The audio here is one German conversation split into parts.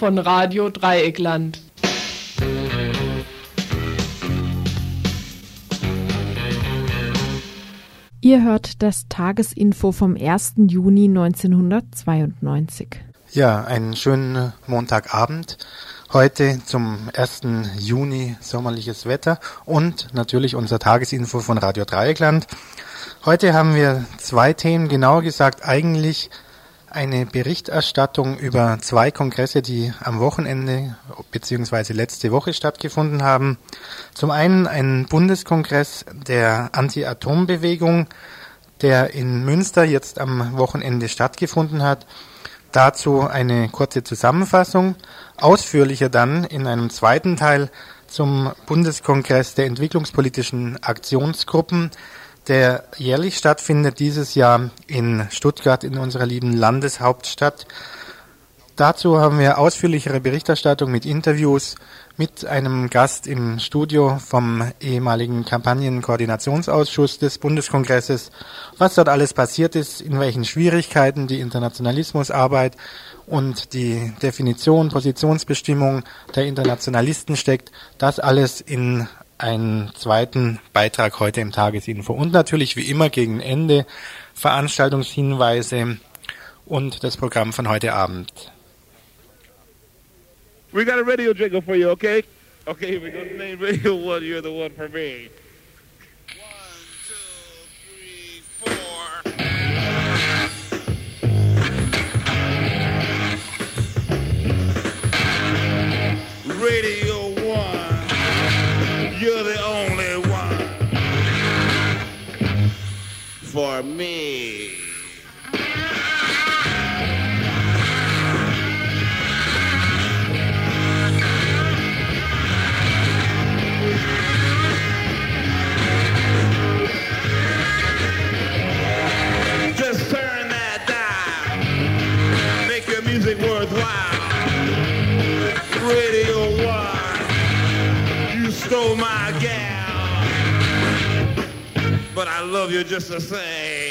von Radio Dreieckland. Ihr hört das Tagesinfo vom 1. Juni 1992. Ja, einen schönen Montagabend. Heute zum 1. Juni sommerliches Wetter und natürlich unser Tagesinfo von Radio Dreieckland. Heute haben wir zwei Themen, genauer gesagt eigentlich eine Berichterstattung über zwei Kongresse, die am Wochenende bzw. letzte Woche stattgefunden haben. Zum einen ein Bundeskongress der Anti-Atom-Bewegung, der in Münster jetzt am Wochenende stattgefunden hat. Dazu eine kurze Zusammenfassung, ausführlicher dann in einem zweiten Teil zum Bundeskongress der entwicklungspolitischen Aktionsgruppen, der jährlich stattfindet, dieses Jahr in Stuttgart in unserer lieben Landeshauptstadt. Dazu haben wir ausführlichere Berichterstattung mit Interviews mit einem Gast im Studio vom ehemaligen Kampagnenkoordinationsausschuss des Bundeskongresses, was dort alles passiert ist, in welchen Schwierigkeiten die Internationalismusarbeit und die Definition, Positionsbestimmung der Internationalisten steckt, das alles in einen zweiten Beitrag heute im Tagesinfo. Und natürlich wie immer gegen Ende Veranstaltungshinweise und das Programm von heute Abend. We got a radio jingle for you, okay? Okay, going to name Radio 1, you're the one for me. Radio for me. I love you just the same.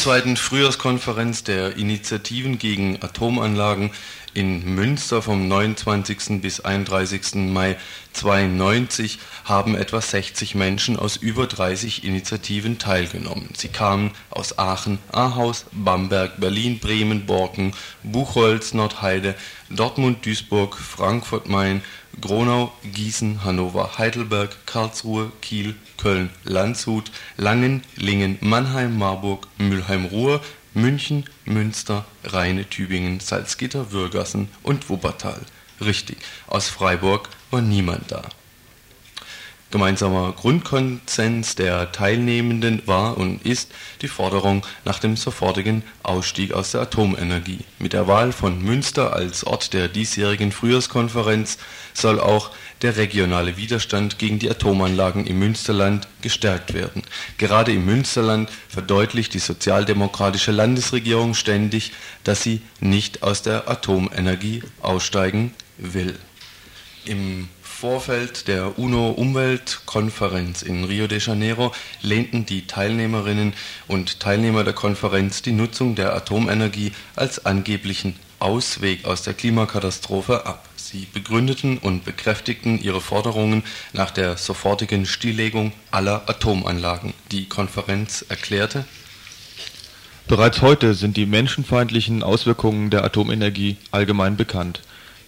Bundesweiten Frühjahrskonferenz der Initiativen gegen Atomanlagen in Münster vom 29. bis 31. Mai 92 haben etwa 60 Menschen aus über 30 Initiativen teilgenommen. Sie kamen aus Aachen, Ahaus, Bamberg, Berlin, Bremen, Borken, Buchholz, Nordheide, Dortmund, Duisburg, Frankfurt Main, Gronau, Gießen, Hannover, Heidelberg, Karlsruhe, Kiel, Köln, Landshut, Langen, Lingen, Mannheim, Marburg, Mülheim-Ruhr, München, Münster, Rheine, Tübingen, Salzgitter, Würgassen und Wuppertal. Richtig, aus Freiburg war niemand da. Gemeinsamer Grundkonsens der Teilnehmenden war und ist die Forderung nach dem sofortigen Ausstieg aus der Atomenergie. Mit der Wahl von Münster als Ort der diesjährigen Frühjahrskonferenz soll auch der regionale Widerstand gegen die Atomanlagen im Münsterland gestärkt werden. Gerade im Münsterland verdeutlicht die sozialdemokratische Landesregierung ständig, dass sie nicht aus der Atomenergie aussteigen will. Im Vorfeld der UNO-Umweltkonferenz in Rio de Janeiro lehnten die Teilnehmerinnen und Teilnehmer der Konferenz die Nutzung der Atomenergie als angeblichen Ausweg aus der Klimakatastrophe ab. Sie begründeten und bekräftigten ihre Forderungen nach der sofortigen Stilllegung aller Atomanlagen. Die Konferenz erklärte, Bereits heute sind die menschenfeindlichen Auswirkungen der Atomenergie allgemein bekannt.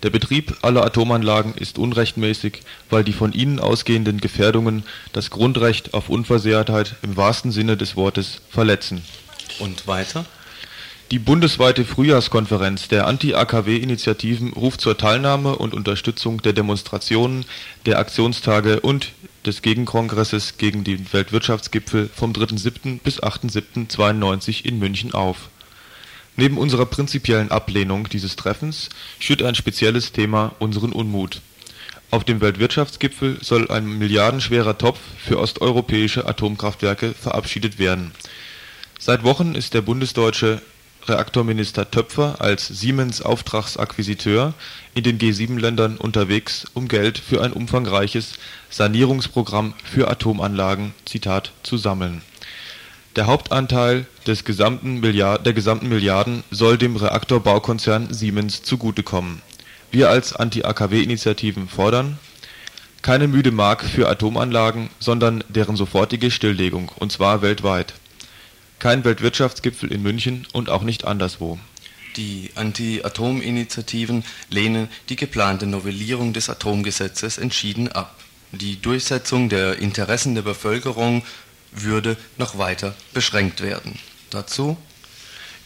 Der Betrieb aller Atomanlagen ist unrechtmäßig, weil die von ihnen ausgehenden Gefährdungen das Grundrecht auf Unversehrtheit im wahrsten Sinne des Wortes verletzen. Und weiter? Die bundesweite Frühjahrskonferenz der Anti-AKW-Initiativen ruft zur Teilnahme und Unterstützung der Demonstrationen, der Aktionstage und des Gegenkongresses gegen den Weltwirtschaftsgipfel vom 3.7. bis 8.7.92 in München auf Neben unserer prinzipiellen Ablehnung dieses Treffens schürt ein spezielles Thema unseren Unmut. Auf dem Weltwirtschaftsgipfel soll ein milliardenschwerer Topf für osteuropäische Atomkraftwerke verabschiedet werden. Seit Wochen ist der bundesdeutsche Reaktorminister Töpfer als Siemens-Auftragsakquisiteur in den G7-Ländern unterwegs, um Geld für ein umfangreiches Sanierungsprogramm für Atomanlagen Zitat, zu sammeln der Hauptanteil der gesamten Milliarden soll dem Reaktorbaukonzern Siemens zugutekommen. Wir als Anti-AKW-Initiativen fordern: Keine müde Mark für Atomanlagen, sondern deren sofortige Stilllegung, und zwar weltweit. Kein Weltwirtschaftsgipfel in München und auch nicht anderswo. Die Anti-Atom-Initiativen lehnen die geplante Novellierung des Atomgesetzes entschieden ab. Die Durchsetzung der Interessen der Bevölkerung würde noch weiter beschränkt werden. Dazu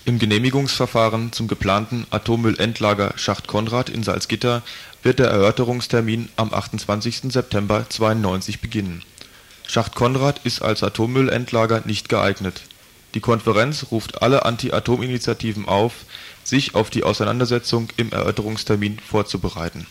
Im Genehmigungsverfahren zum geplanten Atommüllendlager Schacht Konrad in Salzgitter wird der Erörterungstermin am 28. September 92 beginnen. Schacht Konrad ist als Atommüllendlager nicht geeignet. Die Konferenz ruft alle Anti-Atom-Initiativen auf, sich auf die Auseinandersetzung im Erörterungstermin vorzubereiten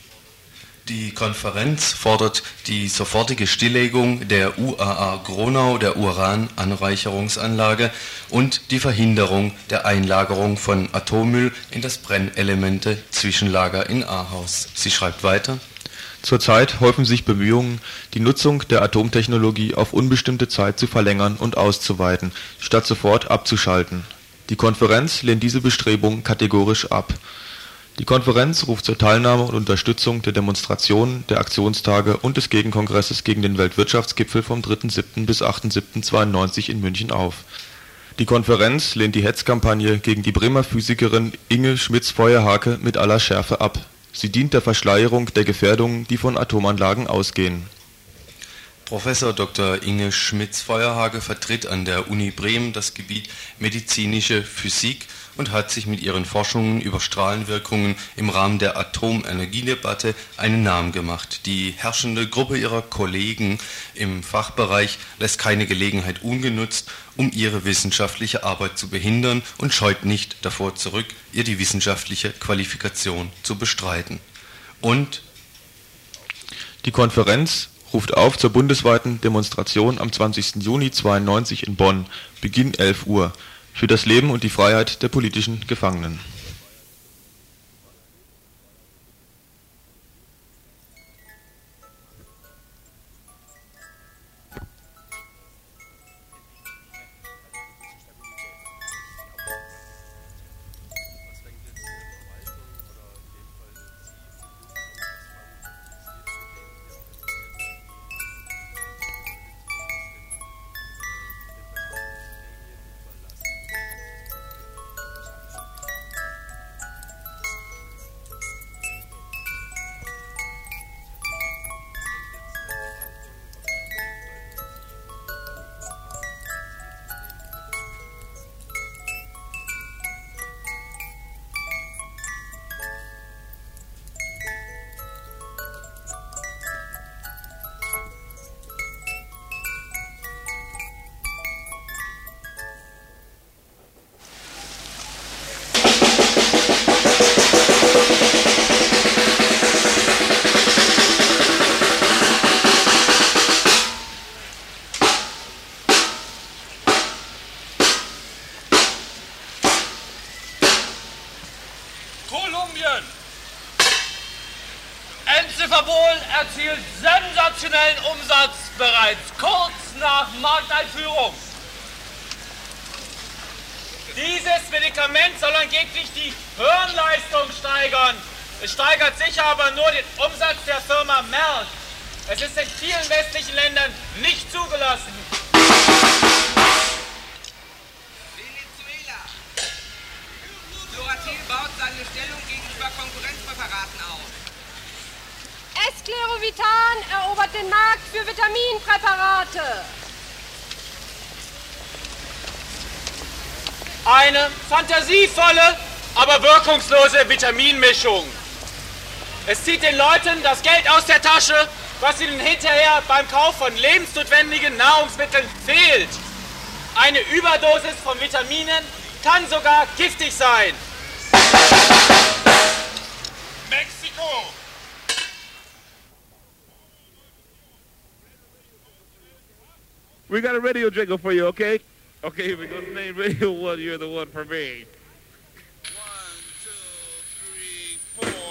die Konferenz fordert die sofortige Stilllegung der UAA Gronau, der Urananreicherungsanlage, und die Verhinderung der Einlagerung von Atommüll in das Brennelemente-Zwischenlager in Ahaus. Sie schreibt weiter. Zurzeit häufen sich Bemühungen, die Nutzung der Atomtechnologie auf unbestimmte Zeit zu verlängern und auszuweiten, statt sofort abzuschalten. Die Konferenz lehnt diese Bestrebungen kategorisch ab die Konferenz ruft zur Teilnahme und Unterstützung der Demonstrationen, der Aktionstage und des Gegenkongresses gegen den Weltwirtschaftsgipfel vom 3.7. bis 8.7.92 in München auf. Die Konferenz lehnt die Hetzkampagne gegen die Bremer Physikerin Inge Schmitz-Feuerhake mit aller Schärfe ab. Sie dient der Verschleierung der Gefährdungen, die von Atomanlagen ausgehen. Professor Dr. Inge Schmitz-Feuerhake vertritt an der Uni Bremen das Gebiet medizinische Physik und hat sich mit ihren Forschungen über Strahlenwirkungen im Rahmen der Atomenergiedebatte einen Namen gemacht. Die herrschende Gruppe ihrer Kollegen im Fachbereich lässt keine Gelegenheit ungenutzt, um ihre wissenschaftliche Arbeit zu behindern und scheut nicht davor zurück, ihr die wissenschaftliche Qualifikation zu bestreiten. Und die Konferenz ruft auf zur bundesweiten Demonstration am 20. Juni 92 in Bonn, Beginn 11 Uhr für das Leben und die Freiheit der politischen Gefangenen sensationellen Umsatz bereits kurz nach Markteinführung. Dieses Medikament soll angeblich die Hirnleistung steigern. Es steigert sicher aber nur den Umsatz der Firma Merck. Es ist in vielen westlichen Ländern nicht zugelassen. Vitaminpräparate. Eine fantasievolle, aber wirkungslose Vitaminmischung. Es zieht den Leuten das Geld aus der Tasche, was ihnen hinterher beim Kauf von lebensnotwendigen Nahrungsmitteln fehlt. Eine Überdosis von Vitaminen kann sogar giftig sein. We got a radio jingle for you, okay? Okay, here we go. Name Radio 1, you're the one for me. One.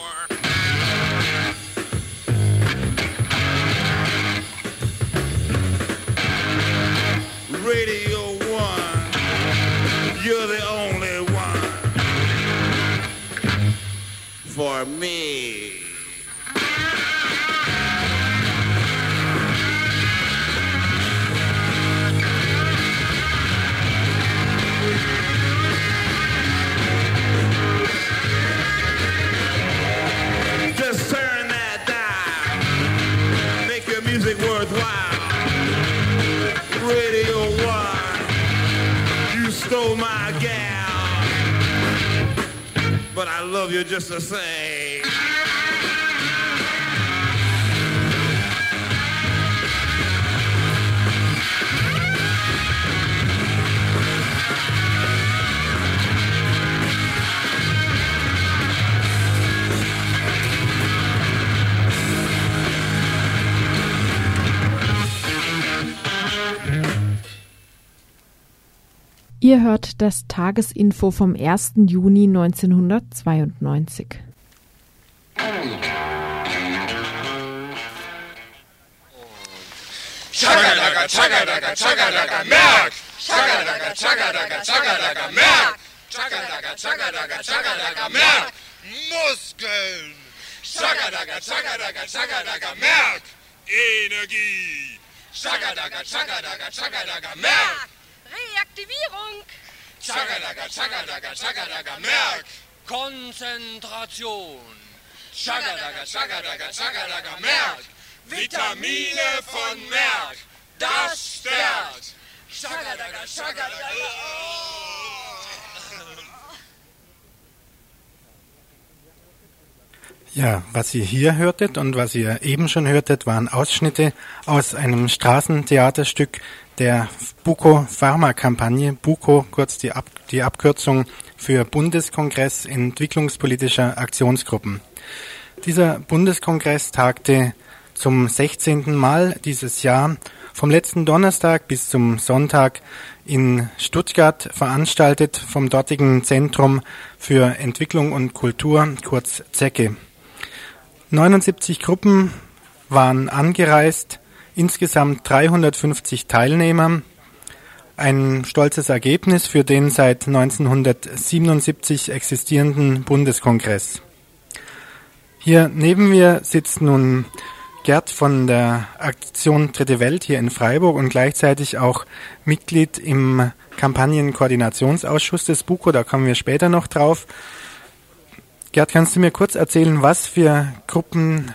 Radio 1, you're the only one for me. But I love you just the same. Ihr hört das Tagesinfo vom 1. Juni 1992. Chagadaga, chagadaga, chagadaga, merk! Chagadaga, chagadaga, chagadaga, merk! Chagadaga, chagadaga, chagadaga, merk! Muskeln! Chagadaga, chagadaga, chagadaga, merk! Energie! Chagadaga, chagadaga, chagadaga, merk! Reaktivierung. Chagadaga, chagadaga, chagadaga, merk! Konzentration. Chagadaga, chagadaga, chagadaga, merk! Vitamine von Merck! Das stärkt! Chagadaga, chagadaga! Ja, was ihr hier hörtet und was ihr eben schon hörtet, waren Ausschnitte aus einem Straßentheaterstück der Buko Pharma-Kampagne. Buko, kurz die, Ab die Abkürzung für Bundeskongress entwicklungspolitischer Aktionsgruppen. Dieser Bundeskongress tagte zum 16. Mal dieses Jahr vom letzten Donnerstag bis zum Sonntag in Stuttgart veranstaltet vom dortigen Zentrum für Entwicklung und Kultur, kurz ZECKE. 79 Gruppen waren angereist, insgesamt 350 Teilnehmer. Ein stolzes Ergebnis für den seit 1977 existierenden Bundeskongress. Hier neben mir sitzt nun Gerd von der Aktion Dritte Welt hier in Freiburg und gleichzeitig auch Mitglied im Kampagnenkoordinationsausschuss des BUKO, da kommen wir später noch drauf. Gerd, kannst du mir kurz erzählen, was für Gruppen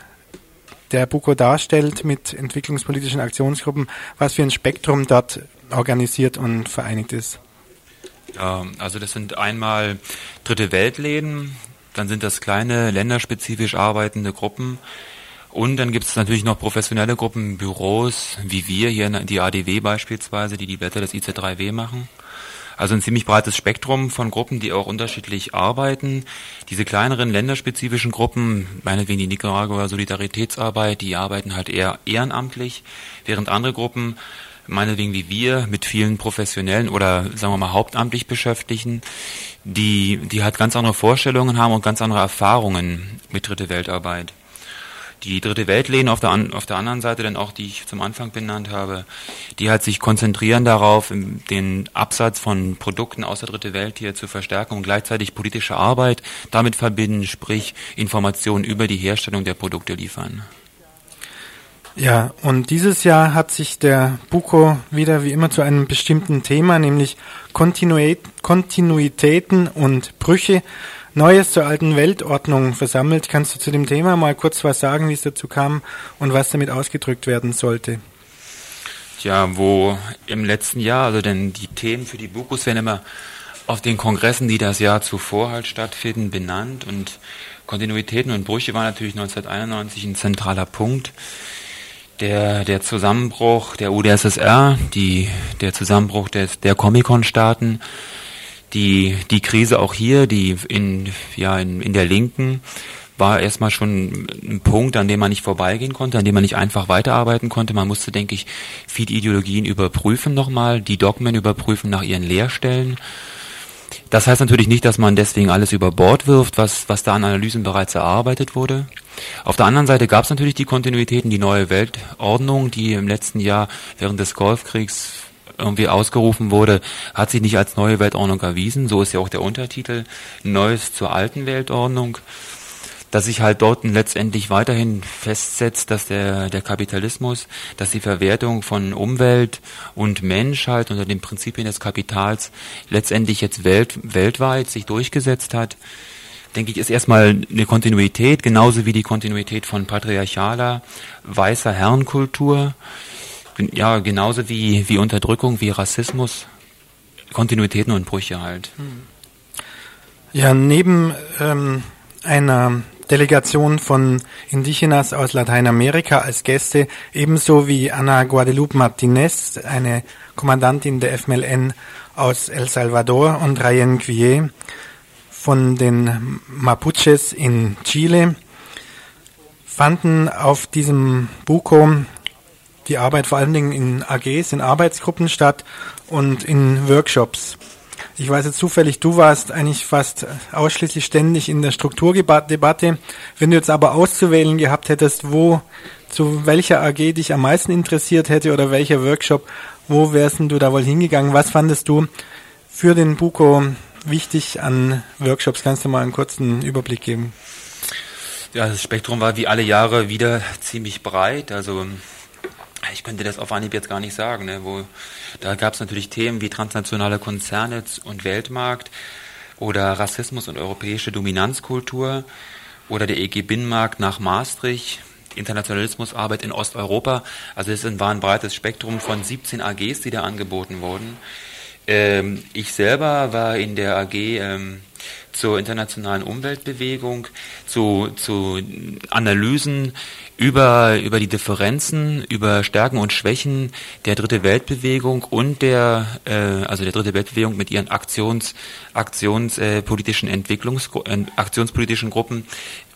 der BUKO darstellt mit entwicklungspolitischen Aktionsgruppen, was für ein Spektrum dort organisiert und vereinigt ist? Also das sind einmal Dritte Weltläden, dann sind das kleine länderspezifisch arbeitende Gruppen und dann gibt es natürlich noch professionelle Gruppen, Büros wie wir hier, die ADW beispielsweise, die die Blätter des IC3W machen. Also ein ziemlich breites Spektrum von Gruppen, die auch unterschiedlich arbeiten. Diese kleineren länderspezifischen Gruppen, meinetwegen die Nicaragua Solidaritätsarbeit, die arbeiten halt eher ehrenamtlich, während andere Gruppen, meinetwegen wie wir, mit vielen professionellen oder sagen wir mal hauptamtlich Beschäftigten, die, die halt ganz andere Vorstellungen haben und ganz andere Erfahrungen mit Dritte Weltarbeit. Die dritte Weltläden auf der, auf der anderen Seite, dann auch die ich zum Anfang benannt habe, die halt sich konzentrieren darauf, den Absatz von Produkten aus der dritte Welt hier zu verstärken und gleichzeitig politische Arbeit damit verbinden, sprich Informationen über die Herstellung der Produkte liefern. Ja, und dieses Jahr hat sich der Buko wieder wie immer zu einem bestimmten Thema, nämlich Kontinuitäten und Brüche Neues zur alten Weltordnung versammelt. Kannst du zu dem Thema mal kurz was sagen, wie es dazu kam und was damit ausgedrückt werden sollte? Ja, wo im letzten Jahr, also denn die Themen für die Bukus werden immer auf den Kongressen, die das Jahr zuvor halt stattfinden, benannt und Kontinuitäten und Brüche waren natürlich 1991 ein zentraler Punkt der, der Zusammenbruch der UdSSR, die, der Zusammenbruch des, der Comic-Con-Staaten, die, die Krise auch hier, die in, ja, in, in der Linken, war erstmal schon ein Punkt, an dem man nicht vorbeigehen konnte, an dem man nicht einfach weiterarbeiten konnte. Man musste, denke ich, viele Ideologien überprüfen nochmal, die Dogmen überprüfen nach ihren Lehrstellen. Das heißt natürlich nicht, dass man deswegen alles über Bord wirft, was, was da an Analysen bereits erarbeitet wurde. Auf der anderen Seite gab es natürlich die Kontinuitäten, die neue Weltordnung, die im letzten Jahr während des Golfkriegs irgendwie ausgerufen wurde, hat sich nicht als neue Weltordnung erwiesen. So ist ja auch der Untertitel Neues zur alten Weltordnung. Dass sich halt dort letztendlich weiterhin festsetzt, dass der, der Kapitalismus, dass die Verwertung von Umwelt und Mensch halt unter den Prinzipien des Kapitals letztendlich jetzt welt, weltweit sich durchgesetzt hat denke ich, ist erstmal eine Kontinuität, genauso wie die Kontinuität von patriarchaler, weißer Herrenkultur, ja, genauso wie, wie Unterdrückung, wie Rassismus, Kontinuitäten und Brüche halt. Ja, neben ähm, einer Delegation von Indigenas aus Lateinamerika als Gäste, ebenso wie Ana Guadalupe Martinez, eine Kommandantin der FMLN aus El Salvador und Rayen Quier, von den Mapuches in Chile fanden auf diesem Buko die Arbeit vor allen Dingen in AGs, in Arbeitsgruppen statt und in Workshops. Ich weiß jetzt zufällig, du warst eigentlich fast ausschließlich ständig in der Strukturdebatte. Wenn du jetzt aber auszuwählen gehabt hättest, wo, zu welcher AG dich am meisten interessiert hätte oder welcher Workshop, wo wärst du da wohl hingegangen? Was fandest du für den Buko wichtig an Workshops? Kannst du mal einen kurzen Überblick geben? Ja, das Spektrum war wie alle Jahre wieder ziemlich breit. Also ich könnte das auf Anhieb jetzt gar nicht sagen. Ne? Wo, da gab es natürlich Themen wie transnationale Konzerne und Weltmarkt oder Rassismus und europäische Dominanzkultur oder der EG-Binnenmarkt nach Maastricht, Internationalismusarbeit in Osteuropa. Also es war ein breites Spektrum von 17 AGs, die da angeboten wurden. Ähm, ich selber war in der AG ähm, zur internationalen Umweltbewegung, zu, zu Analysen über, über die Differenzen, über Stärken und Schwächen der Dritte Weltbewegung und der, äh, also der Dritte Weltbewegung mit ihren Aktions, aktionspolitischen äh, Entwicklungs, äh, aktionspolitischen Gruppen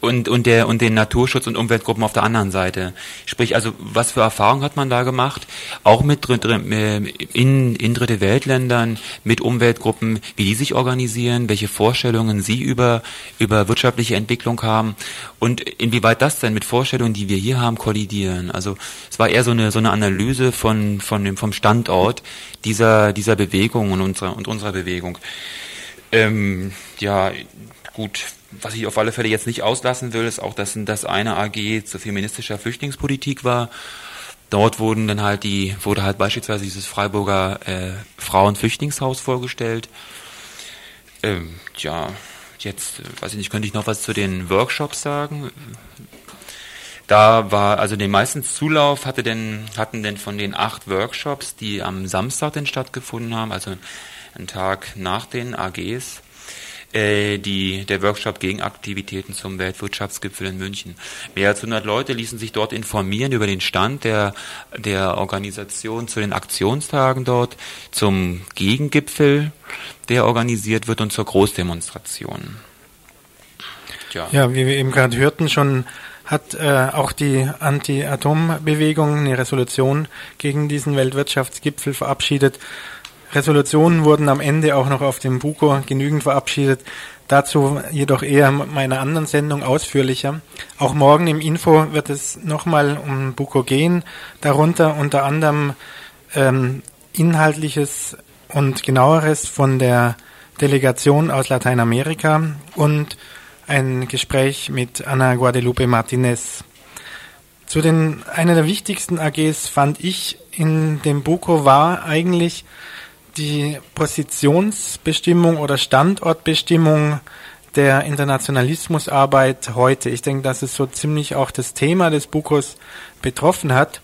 und, und, der, und den Naturschutz- und Umweltgruppen auf der anderen Seite. Sprich, also was für Erfahrungen hat man da gemacht? Auch mit äh, in, in dritte Weltländern, mit Umweltgruppen, wie die sich organisieren, welche Vorstellungen sie über, über wirtschaftliche Entwicklung haben und inwieweit das denn mit Vorstellungen, die wir hier haben, kollidieren. Also es war eher so eine, so eine Analyse von, von dem, vom Standort dieser, dieser Bewegung und unserer, und unserer Bewegung. Ähm, ja, gut, was ich auf alle Fälle jetzt nicht auslassen will, ist auch, dass das eine AG zu feministischer Flüchtlingspolitik war. Dort wurden dann halt die, wurde halt beispielsweise dieses Freiburger äh, Frauenflüchtlingshaus vorgestellt. Ähm, ja, jetzt, äh, weiß ich nicht, könnte ich noch was zu den Workshops sagen? Da war, also den meisten Zulauf hatte denn, hatten denn von den acht Workshops, die am Samstag denn stattgefunden haben, also einen Tag nach den AGs, äh, die, der Workshop Gegenaktivitäten zum Weltwirtschaftsgipfel in München. Mehr als 100 Leute ließen sich dort informieren über den Stand der, der Organisation zu den Aktionstagen dort, zum Gegengipfel, der organisiert wird und zur Großdemonstration. Tja. Ja, wie wir eben gerade hörten, schon hat äh, auch die Anti-Atom-Bewegung eine Resolution gegen diesen Weltwirtschaftsgipfel verabschiedet. Resolutionen wurden am Ende auch noch auf dem Buko genügend verabschiedet. Dazu jedoch eher meiner anderen Sendung ausführlicher. Auch morgen im Info wird es nochmal um Buko gehen. Darunter unter anderem ähm, inhaltliches und genaueres von der Delegation aus Lateinamerika und ein Gespräch mit Ana Guadalupe Martinez. Zu den, einer der wichtigsten AGs fand ich in dem Buko war eigentlich die Positionsbestimmung oder Standortbestimmung der Internationalismusarbeit heute. Ich denke, dass es so ziemlich auch das Thema des Bukos betroffen hat.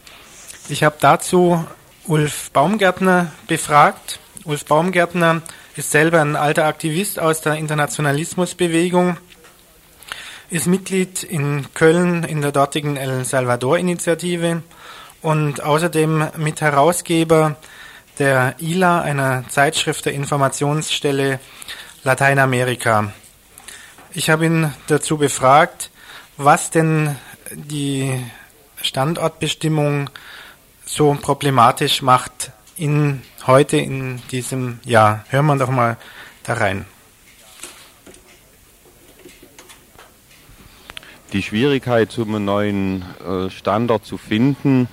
Ich habe dazu Ulf Baumgärtner befragt. Ulf Baumgärtner ist selber ein alter Aktivist aus der Internationalismusbewegung, ist Mitglied in Köln in der dortigen El Salvador-Initiative und außerdem Mitherausgeber der ILA, einer Zeitschrift der Informationsstelle Lateinamerika. Ich habe ihn dazu befragt, was denn die Standortbestimmung so problematisch macht in heute in diesem Jahr. Hören wir doch mal da rein. Die Schwierigkeit, um einen neuen äh, Standort zu finden,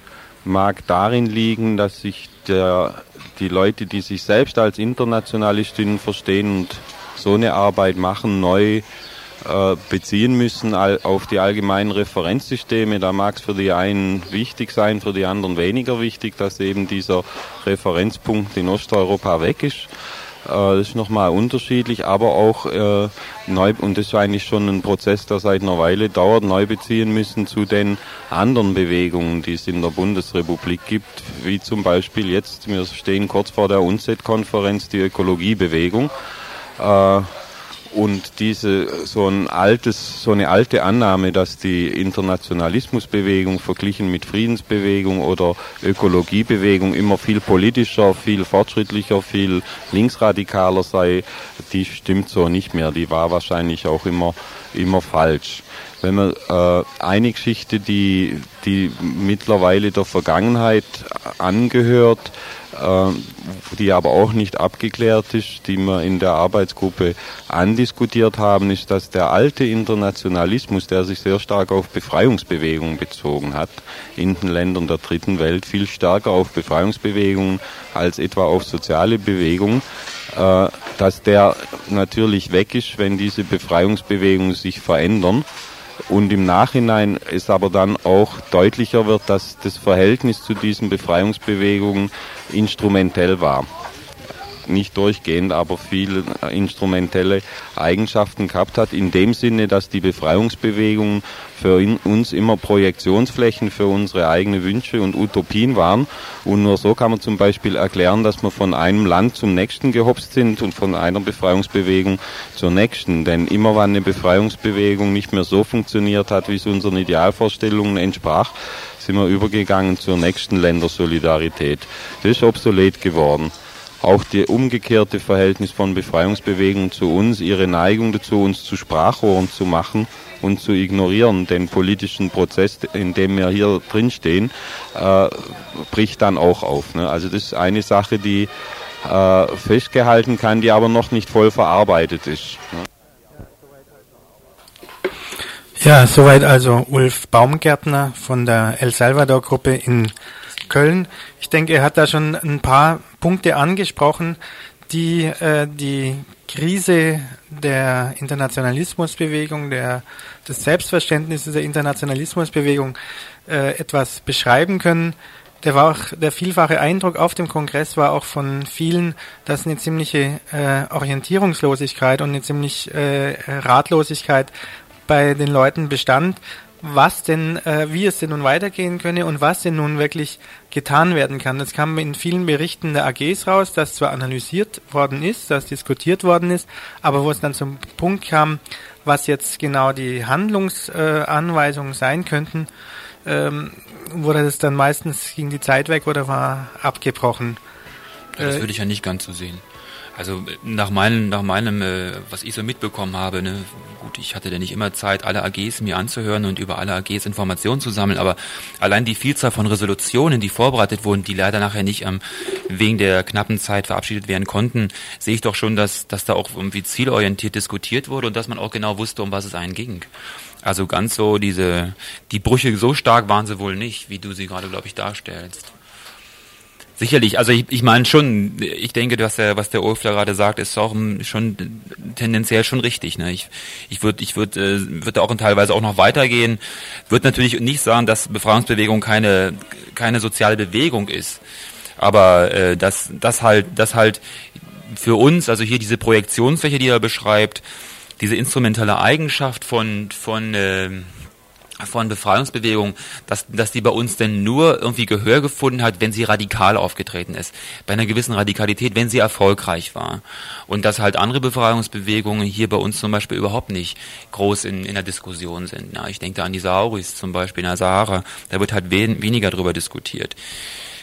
mag darin liegen, dass sich der, die Leute, die sich selbst als Internationalistinnen verstehen und so eine Arbeit machen, neu äh, beziehen müssen auf die allgemeinen Referenzsysteme. Da mag es für die einen wichtig sein, für die anderen weniger wichtig, dass eben dieser Referenzpunkt in Osteuropa weg ist. Äh, das ist nochmal unterschiedlich, aber auch äh, neu, und das ist eigentlich schon ein Prozess, der seit einer Weile dauert, neu beziehen müssen zu den anderen Bewegungen, die es in der Bundesrepublik gibt, wie zum Beispiel jetzt, wir stehen kurz vor der UNCED-Konferenz, die Ökologiebewegung. Äh, und diese so ein altes, so eine alte Annahme, dass die Internationalismusbewegung verglichen mit Friedensbewegung oder Ökologiebewegung immer viel politischer, viel fortschrittlicher, viel linksradikaler sei, die stimmt so nicht mehr. Die war wahrscheinlich auch immer immer falsch. Wenn man äh, eine Geschichte, die die mittlerweile der Vergangenheit angehört, äh, die aber auch nicht abgeklärt ist, die wir in der Arbeitsgruppe andiskutiert haben, ist, dass der alte Internationalismus, der sich sehr stark auf Befreiungsbewegungen bezogen hat, in den Ländern der dritten Welt viel stärker auf Befreiungsbewegungen als etwa auf soziale Bewegungen, äh, dass der natürlich weg ist, wenn diese Befreiungsbewegungen sich verändern und im Nachhinein ist aber dann auch deutlicher wird, dass das Verhältnis zu diesen Befreiungsbewegungen instrumentell war. Nicht durchgehend, aber viele instrumentelle Eigenschaften gehabt hat, in dem Sinne, dass die Befreiungsbewegungen für uns immer Projektionsflächen für unsere eigenen Wünsche und Utopien waren. Und nur so kann man zum Beispiel erklären, dass wir von einem Land zum nächsten gehopst sind und von einer Befreiungsbewegung zur nächsten. Denn immer wenn eine Befreiungsbewegung nicht mehr so funktioniert hat, wie es unseren Idealvorstellungen entsprach, sind wir übergegangen zur nächsten Ländersolidarität. Das ist obsolet geworden. Auch das umgekehrte Verhältnis von Befreiungsbewegungen zu uns, ihre Neigung dazu, uns zu Sprachrohren zu machen und zu ignorieren, den politischen Prozess, in dem wir hier drinstehen, äh, bricht dann auch auf. Ne? Also das ist eine Sache, die äh, festgehalten kann, die aber noch nicht voll verarbeitet ist. Ne? Ja, soweit also Ulf Baumgärtner von der El Salvador Gruppe in Köln. Ich denke, er hat da schon ein paar Punkte angesprochen, die äh, die Krise der Internationalismusbewegung, der, des Selbstverständnisses der Internationalismusbewegung äh, etwas beschreiben können. Der, war auch, der vielfache Eindruck auf dem Kongress war auch von vielen, dass eine ziemliche äh, Orientierungslosigkeit und eine ziemlich äh, Ratlosigkeit bei den Leuten bestand, was denn, äh, wie es denn nun weitergehen könne und was denn nun wirklich getan werden kann. Das kam in vielen Berichten der AGs raus, dass zwar analysiert worden ist, dass diskutiert worden ist, aber wo es dann zum Punkt kam, was jetzt genau die Handlungsanweisungen äh, sein könnten, ähm, wurde das dann meistens ging die Zeit weg oder war abgebrochen. Das äh, würde ich ja nicht ganz so sehen. Also nach meinem, nach meinem, äh, was ich so mitbekommen habe, ne, gut, ich hatte ja nicht immer Zeit, alle AGs mir anzuhören und über alle AGs Informationen zu sammeln, aber allein die Vielzahl von Resolutionen, die vorbereitet wurden, die leider nachher nicht ähm, wegen der knappen Zeit verabschiedet werden konnten, sehe ich doch schon, dass, dass da auch irgendwie zielorientiert diskutiert wurde und dass man auch genau wusste, um was es einen ging. Also ganz so diese, die Brüche so stark waren sie wohl nicht, wie du sie gerade, glaube ich, darstellst. Sicherlich, also ich, ich meine schon, ich denke, was der, was der Ulf da gerade sagt, ist auch schon tendenziell schon richtig. Ne? Ich, ich würde, ich würde, äh, würde auch teilweise auch noch weitergehen. Würde natürlich nicht sagen, dass Befreiungsbewegung keine, keine soziale Bewegung ist, aber äh, dass, dass halt, dass halt für uns, also hier diese Projektionsfläche, die er beschreibt, diese instrumentelle Eigenschaft von von äh, von Befreiungsbewegungen, dass, dass die bei uns denn nur irgendwie Gehör gefunden hat, wenn sie radikal aufgetreten ist. Bei einer gewissen Radikalität, wenn sie erfolgreich war. Und dass halt andere Befreiungsbewegungen hier bei uns zum Beispiel überhaupt nicht groß in, in der Diskussion sind. Ja, ich denke da an die Sauris zum Beispiel in der Sahara. Da wird halt wen, weniger drüber diskutiert.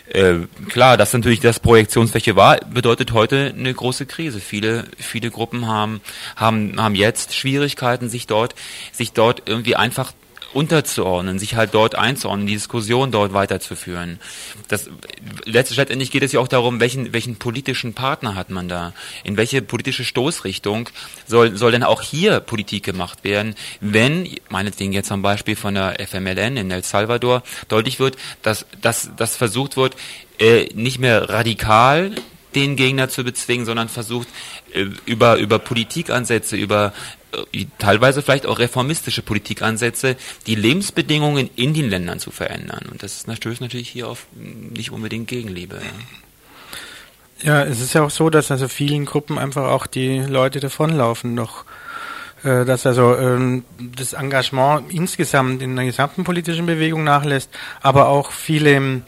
Äh, klar, dass natürlich das Projektionsfläche war, bedeutet heute eine große Krise. Viele, viele Gruppen haben, haben, haben jetzt Schwierigkeiten, sich dort, sich dort irgendwie einfach unterzuordnen, sich halt dort einzuordnen, die Diskussion dort weiterzuführen. Das, letztendlich geht es ja auch darum, welchen, welchen politischen Partner hat man da? In welche politische Stoßrichtung soll, soll denn auch hier Politik gemacht werden, wenn, meinetwegen jetzt am Beispiel von der FMLN in El Salvador deutlich wird, dass, dass, dass versucht wird, äh, nicht mehr radikal den Gegner zu bezwingen, sondern versucht äh, über über Politikansätze, über teilweise vielleicht auch reformistische Politikansätze, die Lebensbedingungen in den Ländern zu verändern. Und das stößt natürlich hier auf nicht unbedingt Gegenliebe. Ja. es ist ja auch so, dass also vielen Gruppen einfach auch die Leute davonlaufen noch äh, dass also ähm, das Engagement insgesamt in der gesamten politischen Bewegung nachlässt, aber auch viele äh,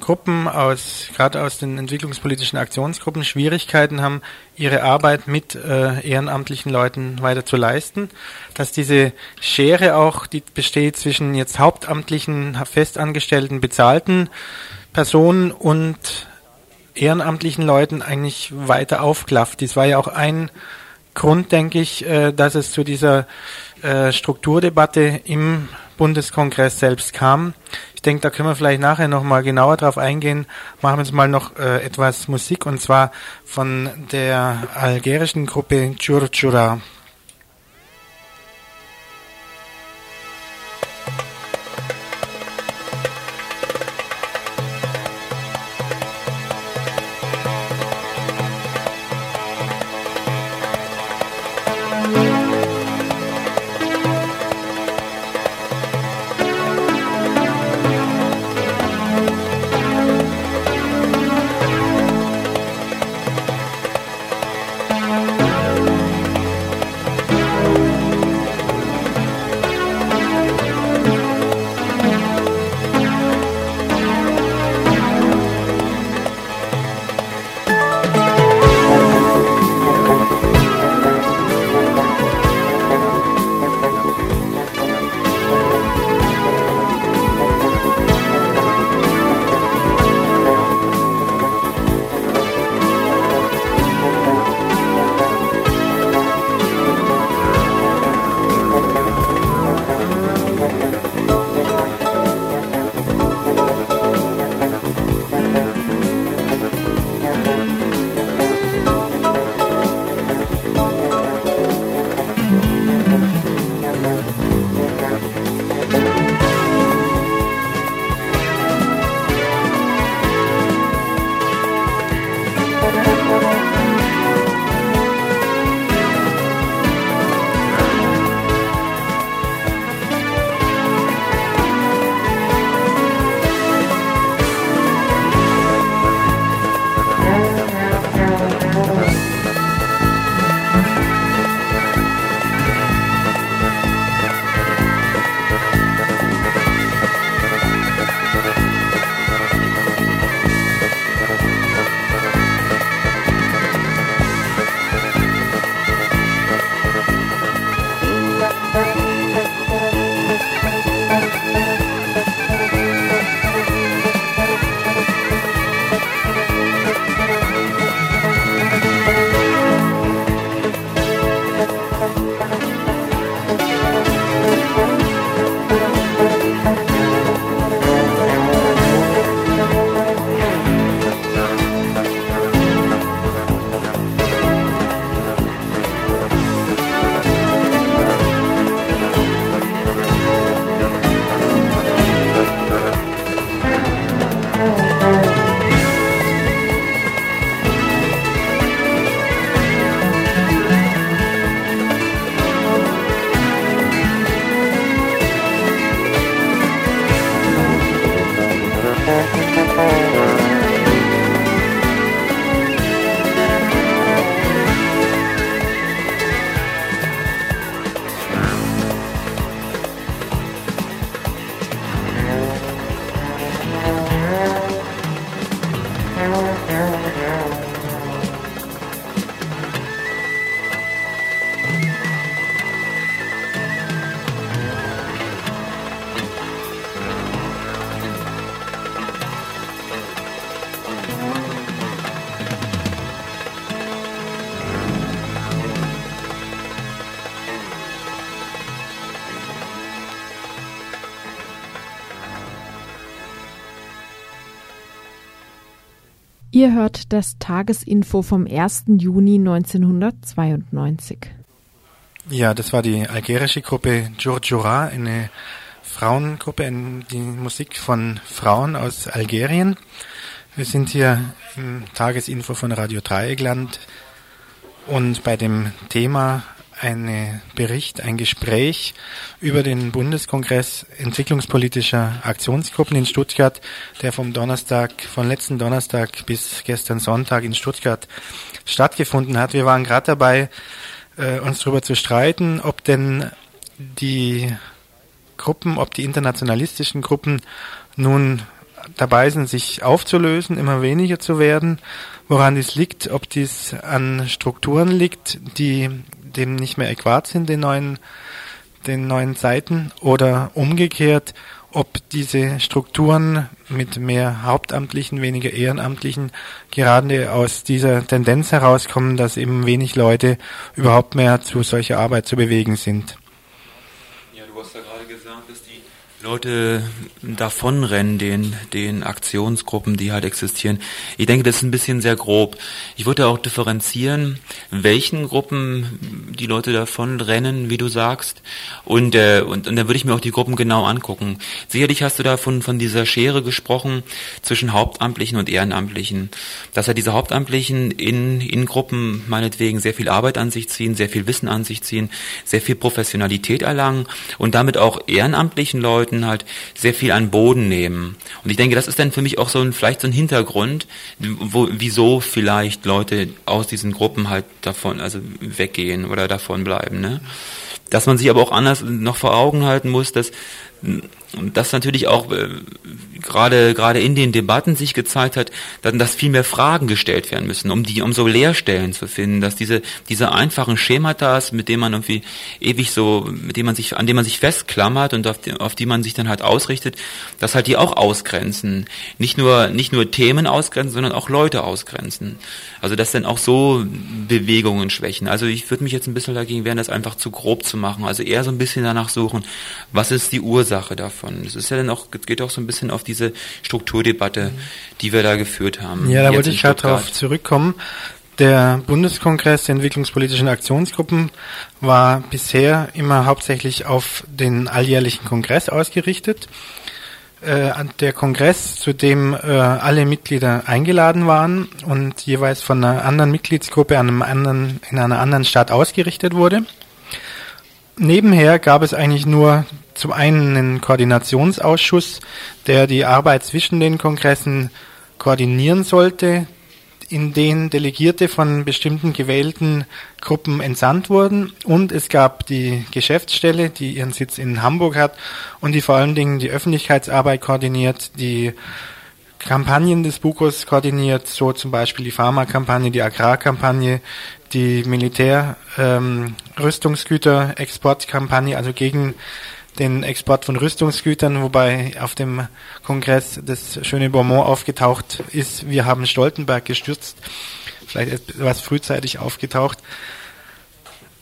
Gruppen aus, gerade aus den entwicklungspolitischen Aktionsgruppen, Schwierigkeiten haben, ihre Arbeit mit äh, ehrenamtlichen Leuten weiter zu leisten. Dass diese Schere auch, die besteht zwischen jetzt hauptamtlichen, festangestellten, bezahlten Personen und ehrenamtlichen Leuten eigentlich weiter aufklafft. Dies war ja auch ein Grund, denke ich, äh, dass es zu dieser äh, Strukturdebatte im Bundeskongress selbst kam. Ich denke, da können wir vielleicht nachher nochmal genauer drauf eingehen. Machen wir uns mal noch äh, etwas Musik und zwar von der algerischen Gruppe Churchura. Ihr hört das Tagesinfo vom 1. Juni 1992. Ja, das war die algerische Gruppe Djurdjura, eine Frauengruppe, die Musik von Frauen aus Algerien. Wir sind hier im Tagesinfo von Radio Dreieckland und bei dem Thema ein Bericht, ein Gespräch über den Bundeskongress entwicklungspolitischer Aktionsgruppen in Stuttgart, der vom Donnerstag, von letzten Donnerstag bis gestern Sonntag in Stuttgart stattgefunden hat. Wir waren gerade dabei, äh, uns darüber zu streiten, ob denn die Gruppen, ob die internationalistischen Gruppen nun dabei sind, sich aufzulösen, immer weniger zu werden, woran dies liegt, ob dies an Strukturen liegt, die dem nicht mehr äquat sind, den neuen, den neuen Zeiten, oder umgekehrt, ob diese Strukturen mit mehr Hauptamtlichen, weniger Ehrenamtlichen gerade aus dieser Tendenz herauskommen, dass eben wenig Leute überhaupt mehr zu solcher Arbeit zu bewegen sind. Leute davonrennen, den, den Aktionsgruppen, die halt existieren. Ich denke, das ist ein bisschen sehr grob. Ich würde auch differenzieren, welchen Gruppen die Leute davonrennen, wie du sagst. Und, äh, und, und dann würde ich mir auch die Gruppen genau angucken. Sicherlich hast du da von, von dieser Schere gesprochen zwischen Hauptamtlichen und Ehrenamtlichen. Dass ja diese Hauptamtlichen in, in Gruppen meinetwegen sehr viel Arbeit an sich ziehen, sehr viel Wissen an sich ziehen, sehr viel Professionalität erlangen und damit auch ehrenamtlichen Leuten Leuten halt sehr viel an Boden nehmen. Und ich denke, das ist dann für mich auch so ein, vielleicht so ein Hintergrund, wo, wieso vielleicht Leute aus diesen Gruppen halt davon, also weggehen oder davon bleiben, ne? Dass man sich aber auch anders noch vor Augen halten muss, dass das natürlich auch äh, gerade gerade in den Debatten sich gezeigt hat, dass, dass viel mehr Fragen gestellt werden müssen, um die um so Leerstellen zu finden, dass diese diese einfachen Schemata, mit denen man irgendwie ewig so, mit denen man sich an denen man sich festklammert und auf die, auf die man sich dann halt ausrichtet, dass halt die auch ausgrenzen, nicht nur nicht nur Themen ausgrenzen, sondern auch Leute ausgrenzen. Also dass dann auch so Bewegungen schwächen. Also ich würde mich jetzt ein bisschen dagegen wehren, das einfach zu grob zu machen. Also eher so ein bisschen danach suchen, was ist die Ursache davon? Es ist ja dann auch, geht auch so ein bisschen auf diese Strukturdebatte, die wir da geführt haben. Ja, da wollte ich gerade darauf zurückkommen. Der Bundeskongress der entwicklungspolitischen Aktionsgruppen war bisher immer hauptsächlich auf den alljährlichen Kongress ausgerichtet äh, der Kongress, zu dem äh, alle Mitglieder eingeladen waren und jeweils von einer anderen Mitgliedsgruppe an einem anderen, in einer anderen Stadt ausgerichtet wurde. Nebenher gab es eigentlich nur zum einen einen Koordinationsausschuss, der die Arbeit zwischen den Kongressen koordinieren sollte, in denen Delegierte von bestimmten gewählten Gruppen entsandt wurden. Und es gab die Geschäftsstelle, die ihren Sitz in Hamburg hat und die vor allen Dingen die Öffentlichkeitsarbeit koordiniert, die Kampagnen des Bukos koordiniert, so zum Beispiel die Pharmakampagne, die Agrarkampagne, die Militär-Rüstungsgüter-Exportkampagne, ähm, also gegen den Export von Rüstungsgütern, wobei auf dem Kongress das schöne Bonbon aufgetaucht ist, wir haben Stoltenberg gestürzt, vielleicht etwas frühzeitig aufgetaucht.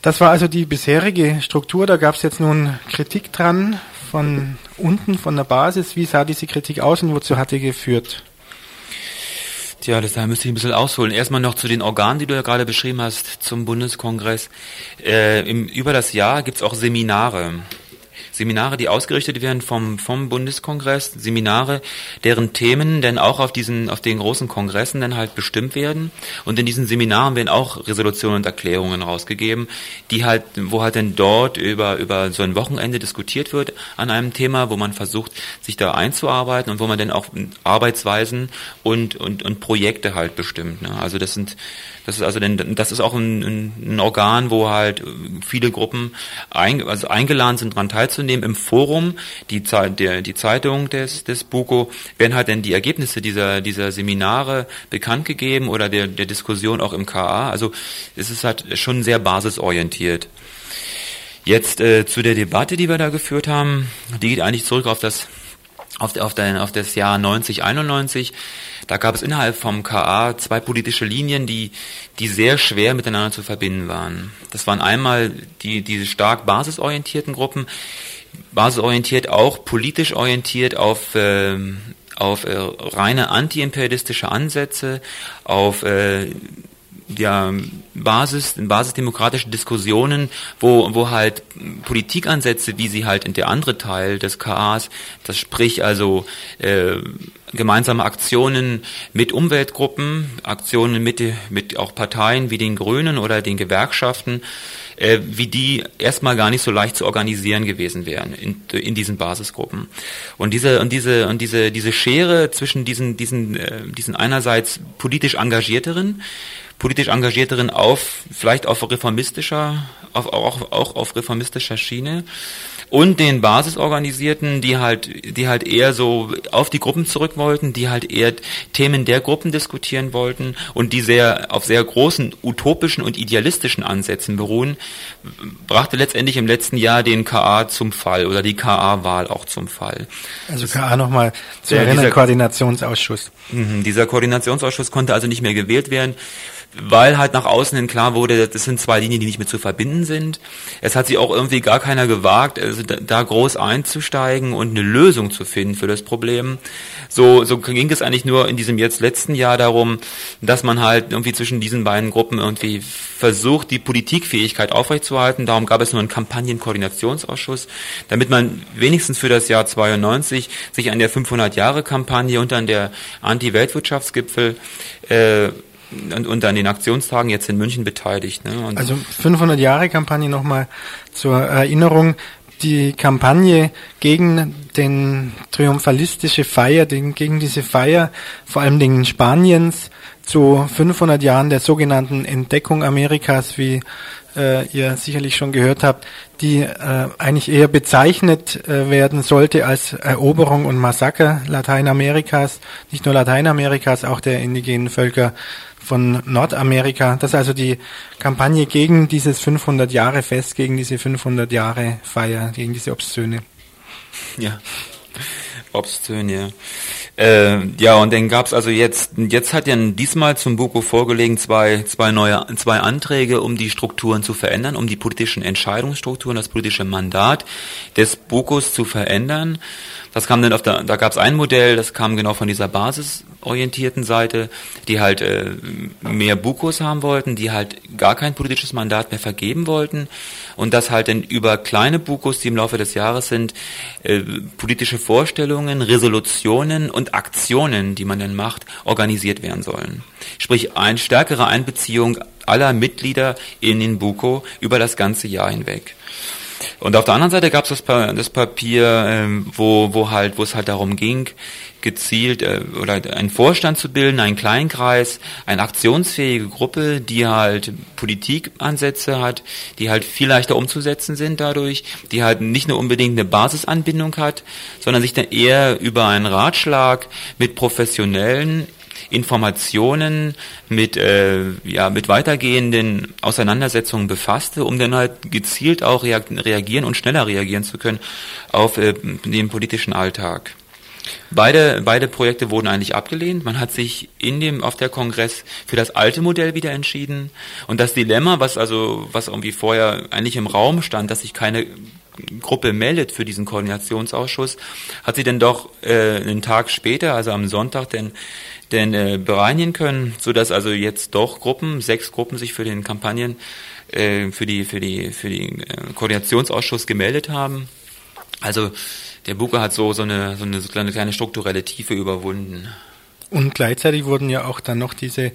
Das war also die bisherige Struktur, da gab es jetzt nun Kritik dran von unten, von der Basis. Wie sah diese Kritik aus und wozu hat die geführt? Tja, das da müsste ich ein bisschen ausholen. Erstmal noch zu den Organen, die du ja gerade beschrieben hast zum Bundeskongress. Äh, im, über das Jahr gibt's auch Seminare. Seminare, die ausgerichtet werden vom, vom Bundeskongress, Seminare, deren Themen denn auch auf diesen, auf den großen Kongressen dann halt bestimmt werden. Und in diesen Seminaren werden auch Resolutionen und Erklärungen rausgegeben, die halt, wo halt dann dort über, über so ein Wochenende diskutiert wird an einem Thema, wo man versucht, sich da einzuarbeiten und wo man dann auch Arbeitsweisen und, und, und Projekte halt bestimmt. Ne? Also das sind, das ist also denn, das ist auch ein, ein Organ, wo halt viele Gruppen ein, also eingeladen sind, daran teilzunehmen. Im Forum, die, der, die Zeitung des, des BUKO, werden halt dann die Ergebnisse dieser, dieser Seminare bekannt gegeben oder der, der Diskussion auch im KA. Also es ist halt schon sehr basisorientiert. Jetzt äh, zu der Debatte, die wir da geführt haben, die geht eigentlich zurück auf das auf, auf, den, auf das Jahr 90, 91. Da gab es innerhalb vom KA zwei politische Linien, die, die sehr schwer miteinander zu verbinden waren. Das waren einmal die, diese stark basisorientierten Gruppen, basisorientiert auch politisch orientiert auf, äh, auf äh, reine antiimperialistische Ansätze, auf äh, ja, Basis, basisdemokratische Diskussionen, wo, wo halt Politikansätze, wie sie halt in der andere Teil des KAs, das sprich also äh, gemeinsame Aktionen mit Umweltgruppen, Aktionen mit, mit auch Parteien wie den Grünen oder den Gewerkschaften, äh, wie die erstmal gar nicht so leicht zu organisieren gewesen wären in, in diesen Basisgruppen. Und diese und diese und diese diese Schere zwischen diesen diesen äh, diesen einerseits politisch engagierteren politisch engagierteren auf, vielleicht auf reformistischer, auf, auch, auch auf reformistischer Schiene und den Basisorganisierten, die halt, die halt eher so auf die Gruppen zurück wollten, die halt eher Themen der Gruppen diskutieren wollten und die sehr auf sehr großen utopischen und idealistischen Ansätzen beruhen, brachte letztendlich im letzten Jahr den KA zum Fall oder die KA-Wahl auch zum Fall. Also KA nochmal zu erinnern, Koordinationsausschuss. Mh, dieser Koordinationsausschuss konnte also nicht mehr gewählt werden weil halt nach außen hin klar wurde, das sind zwei Linien, die nicht mehr zu verbinden sind. Es hat sich auch irgendwie gar keiner gewagt, also da groß einzusteigen und eine Lösung zu finden für das Problem. So, so ging es eigentlich nur in diesem jetzt letzten Jahr darum, dass man halt irgendwie zwischen diesen beiden Gruppen irgendwie versucht, die Politikfähigkeit aufrechtzuerhalten. Darum gab es nur einen Kampagnenkoordinationsausschuss, damit man wenigstens für das Jahr 92 sich an der 500-Jahre-Kampagne und an der Anti-Weltwirtschaftsgipfel äh, und, und an den Aktionstagen jetzt in München beteiligt. Ne? Also 500 Jahre Kampagne nochmal zur Erinnerung. Die Kampagne gegen den triumphalistische Feier, den, gegen diese Feier, vor allem den Spaniens, zu 500 Jahren der sogenannten Entdeckung Amerikas, wie äh, ihr sicherlich schon gehört habt, die äh, eigentlich eher bezeichnet äh, werden sollte als Eroberung und Massaker Lateinamerikas, nicht nur Lateinamerikas, auch der indigenen Völker von Nordamerika. Das ist also die Kampagne gegen dieses 500 Jahre Fest, gegen diese 500 Jahre Feier, gegen diese Obszöne. Ja, obszön, ja. Äh, ja, und dann gab's also jetzt, jetzt hat ja diesmal zum Buko vorgelegen zwei, zwei neue, zwei Anträge, um die Strukturen zu verändern, um die politischen Entscheidungsstrukturen, das politische Mandat des Bukos zu verändern. Das kam dann auf der, da gab es ein Modell, das kam genau von dieser basisorientierten Seite, die halt äh, mehr Bukos haben wollten, die halt gar kein politisches Mandat mehr vergeben wollten und das halt dann über kleine Bukos, die im Laufe des Jahres sind, äh, politische Vorstellungen, Resolutionen und Aktionen, die man dann macht, organisiert werden sollen. Sprich, eine stärkere Einbeziehung aller Mitglieder in den Buko über das ganze Jahr hinweg. Und auf der anderen Seite gab es das, pa das, Papier, ähm, wo, wo halt, wo es halt darum ging, gezielt äh, oder einen Vorstand zu bilden, einen Kleinkreis, eine aktionsfähige Gruppe, die halt Politikansätze hat, die halt viel leichter umzusetzen sind dadurch, die halt nicht nur unbedingt eine Basisanbindung hat, sondern sich dann eher über einen Ratschlag mit professionellen Informationen mit, äh, ja, mit weitergehenden Auseinandersetzungen befasste, um dann halt gezielt auch reagieren und schneller reagieren zu können auf äh, den politischen Alltag. Beide, beide Projekte wurden eigentlich abgelehnt. Man hat sich in dem, auf der Kongress für das alte Modell wieder entschieden. Und das Dilemma, was also, was irgendwie vorher eigentlich im Raum stand, dass sich keine Gruppe meldet für diesen Koordinationsausschuss, hat sie dann doch äh, einen Tag später, also am Sonntag, denn denn äh, bereinigen können, so dass also jetzt doch Gruppen, sechs Gruppen sich für den Kampagnen, äh, für die für die für den äh, Koordinationsausschuss gemeldet haben. Also der Buke hat so, so, eine, so eine kleine, kleine strukturelle Tiefe überwunden. Und gleichzeitig wurden ja auch dann noch diese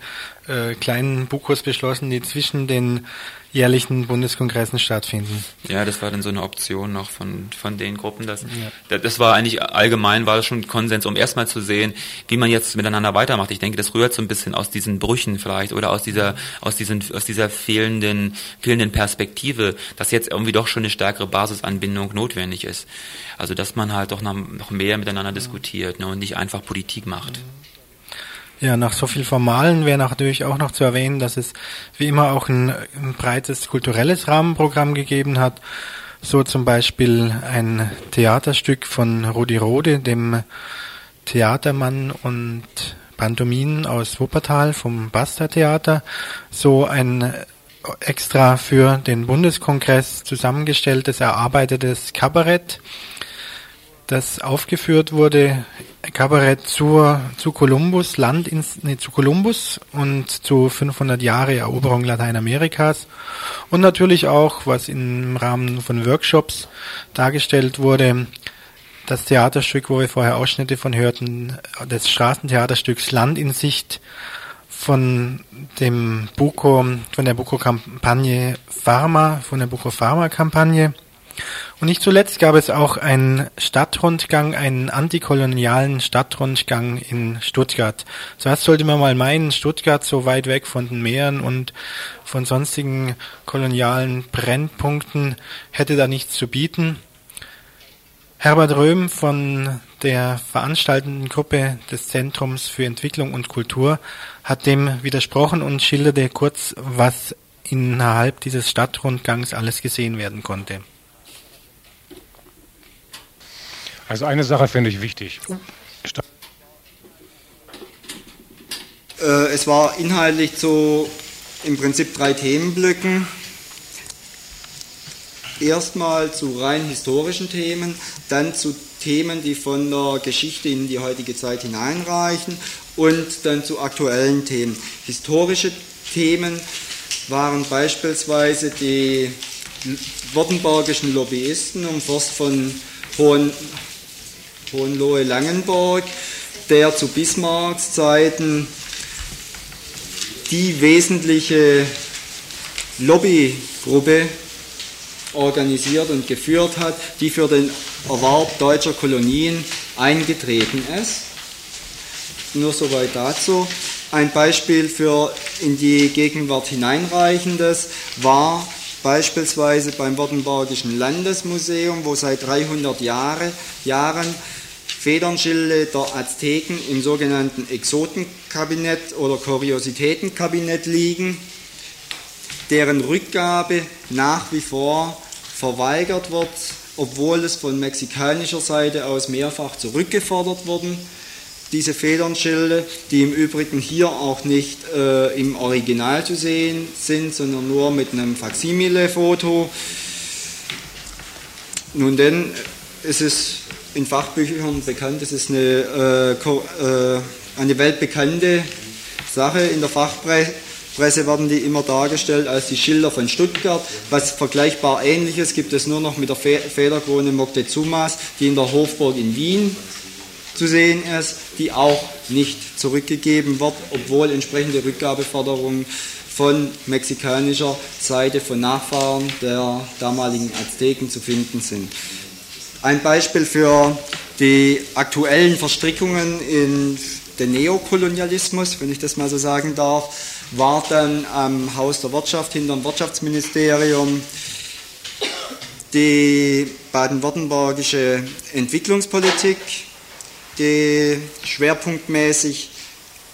äh, kleinen Bukos beschlossen, die zwischen den jährlichen Bundeskongressen stattfinden. Ja, das war dann so eine Option noch von, von den Gruppen. Das, ja. das war eigentlich allgemein, war das schon Konsens, um erstmal zu sehen, wie man jetzt miteinander weitermacht. Ich denke, das rührt so ein bisschen aus diesen Brüchen vielleicht oder aus dieser, aus diesen, aus dieser fehlenden, fehlenden Perspektive, dass jetzt irgendwie doch schon eine stärkere Basisanbindung notwendig ist. Also, dass man halt doch noch, noch mehr miteinander diskutiert ne, und nicht einfach Politik macht. Mhm. Ja, nach so viel Formalen wäre natürlich auch noch zu erwähnen, dass es wie immer auch ein, ein breites kulturelles Rahmenprogramm gegeben hat. So zum Beispiel ein Theaterstück von Rudi Rode, dem Theatermann und Pantomin aus Wuppertal vom Basta Theater. So ein extra für den Bundeskongress zusammengestelltes, erarbeitetes Kabarett das aufgeführt wurde, Kabarett zur, zu Kolumbus, Land ins, nee, zu Kolumbus und zu 500 Jahre Eroberung Lateinamerikas und natürlich auch, was im Rahmen von Workshops dargestellt wurde, das Theaterstück, wo wir vorher Ausschnitte von hörten, des Straßentheaterstücks Land in Sicht von dem Buko, von der Buko-Kampagne Pharma, von der Buko-Pharma-Kampagne. Und nicht zuletzt gab es auch einen Stadtrundgang, einen antikolonialen Stadtrundgang in Stuttgart. Zuerst sollte man mal meinen, Stuttgart so weit weg von den Meeren und von sonstigen kolonialen Brennpunkten hätte da nichts zu bieten. Herbert Röhm von der veranstaltenden Gruppe des Zentrums für Entwicklung und Kultur hat dem widersprochen und schilderte kurz, was innerhalb dieses Stadtrundgangs alles gesehen werden konnte. Also eine Sache finde ich wichtig. Äh, es war inhaltlich zu im Prinzip drei Themenblöcken. Erstmal zu rein historischen Themen, dann zu Themen, die von der Geschichte in die heutige Zeit hineinreichen und dann zu aktuellen Themen. Historische Themen waren beispielsweise die württembergischen Lobbyisten um Forst von Hohen, Hohenlohe-Langenburg, der zu Bismarcks Zeiten die wesentliche Lobbygruppe organisiert und geführt hat, die für den Erwerb deutscher Kolonien eingetreten ist. Nur soweit dazu. Ein Beispiel für in die Gegenwart hineinreichendes war beispielsweise beim Württembergischen Landesmuseum, wo seit 300 Jahre, Jahren Federnschilde der Azteken im sogenannten Exotenkabinett oder Kuriositätenkabinett liegen, deren Rückgabe nach wie vor verweigert wird, obwohl es von mexikanischer Seite aus mehrfach zurückgefordert wurden. Diese Federnschilde, die im Übrigen hier auch nicht äh, im Original zu sehen sind, sondern nur mit einem Faksimile-Foto. Nun denn, es ist in Fachbüchern bekannt. Das ist eine, äh, äh, eine weltbekannte Sache. In der Fachpresse werden die immer dargestellt als die Schilder von Stuttgart. Was vergleichbar ähnliches gibt es nur noch mit der Fe Federkrone Moctezumas, die in der Hofburg in Wien zu sehen ist, die auch nicht zurückgegeben wird, obwohl entsprechende Rückgabeforderungen von mexikanischer Seite von Nachfahren der damaligen Azteken zu finden sind. Ein Beispiel für die aktuellen Verstrickungen in den Neokolonialismus, wenn ich das mal so sagen darf, war dann am Haus der Wirtschaft hinter dem Wirtschaftsministerium die baden-württembergische Entwicklungspolitik, die schwerpunktmäßig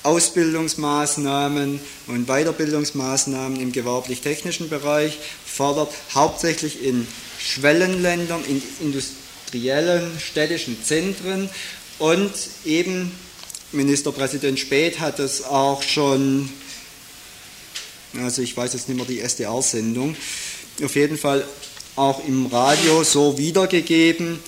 Ausbildungsmaßnahmen und Weiterbildungsmaßnahmen im gewerblich-technischen Bereich fordert, hauptsächlich in Schwellenländern, in Industrie industriellen städtischen Zentren. Und eben Ministerpräsident Speth hat es auch schon, also ich weiß jetzt nicht mehr die SDR-Sendung, auf jeden Fall auch im Radio so wiedergegeben,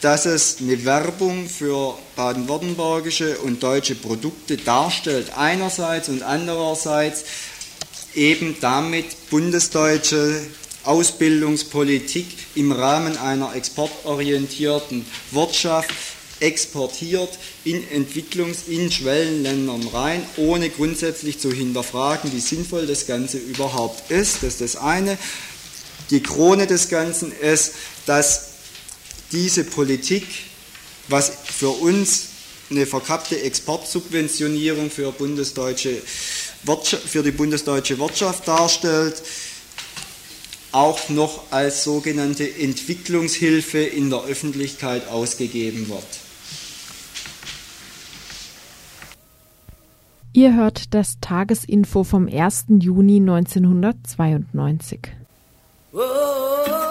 dass es eine Werbung für baden-württembergische und deutsche Produkte darstellt, einerseits und andererseits eben damit bundesdeutsche Ausbildungspolitik im Rahmen einer exportorientierten Wirtschaft exportiert in Entwicklungs-, in Schwellenländern rein, ohne grundsätzlich zu hinterfragen, wie sinnvoll das Ganze überhaupt ist. Das ist das eine. Die Krone des Ganzen ist, dass diese Politik, was für uns eine verkappte Exportsubventionierung für, bundesdeutsche für die bundesdeutsche Wirtschaft darstellt, auch noch als sogenannte Entwicklungshilfe in der Öffentlichkeit ausgegeben wird. Ihr hört das Tagesinfo vom 1. Juni 1992. Whoa.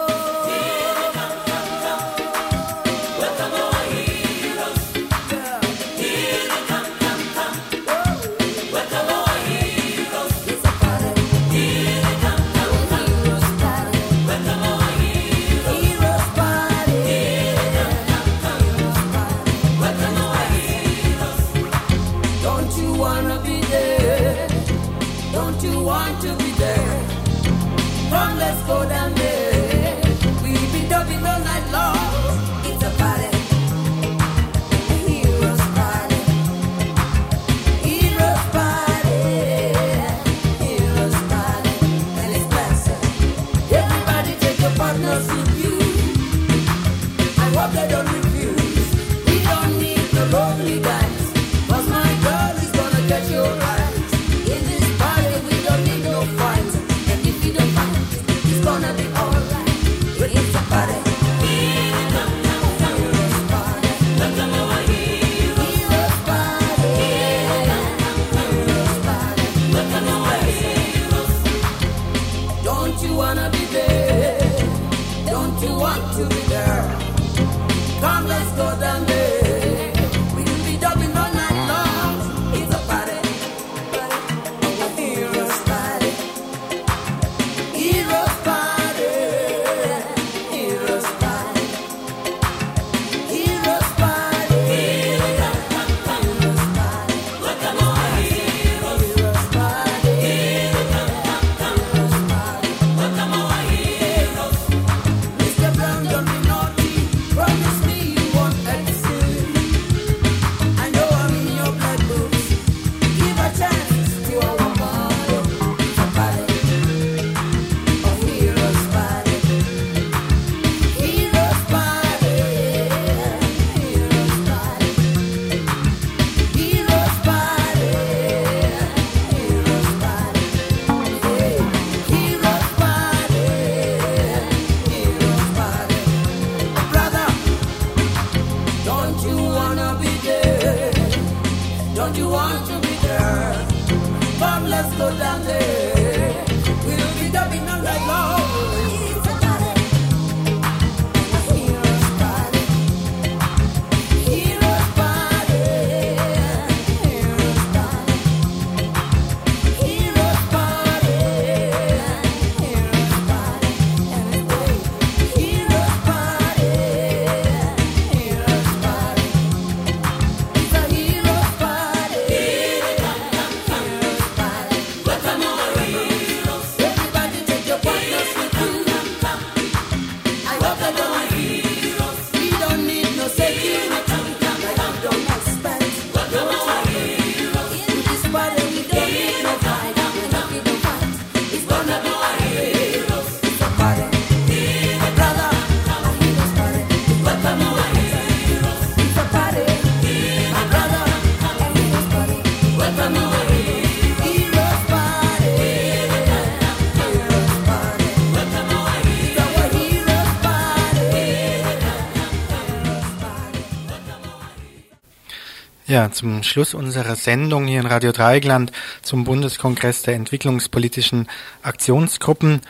Ja, zum Schluss unserer Sendung hier in Radio Dreieckland zum Bundeskongress der entwicklungspolitischen Aktionsgruppen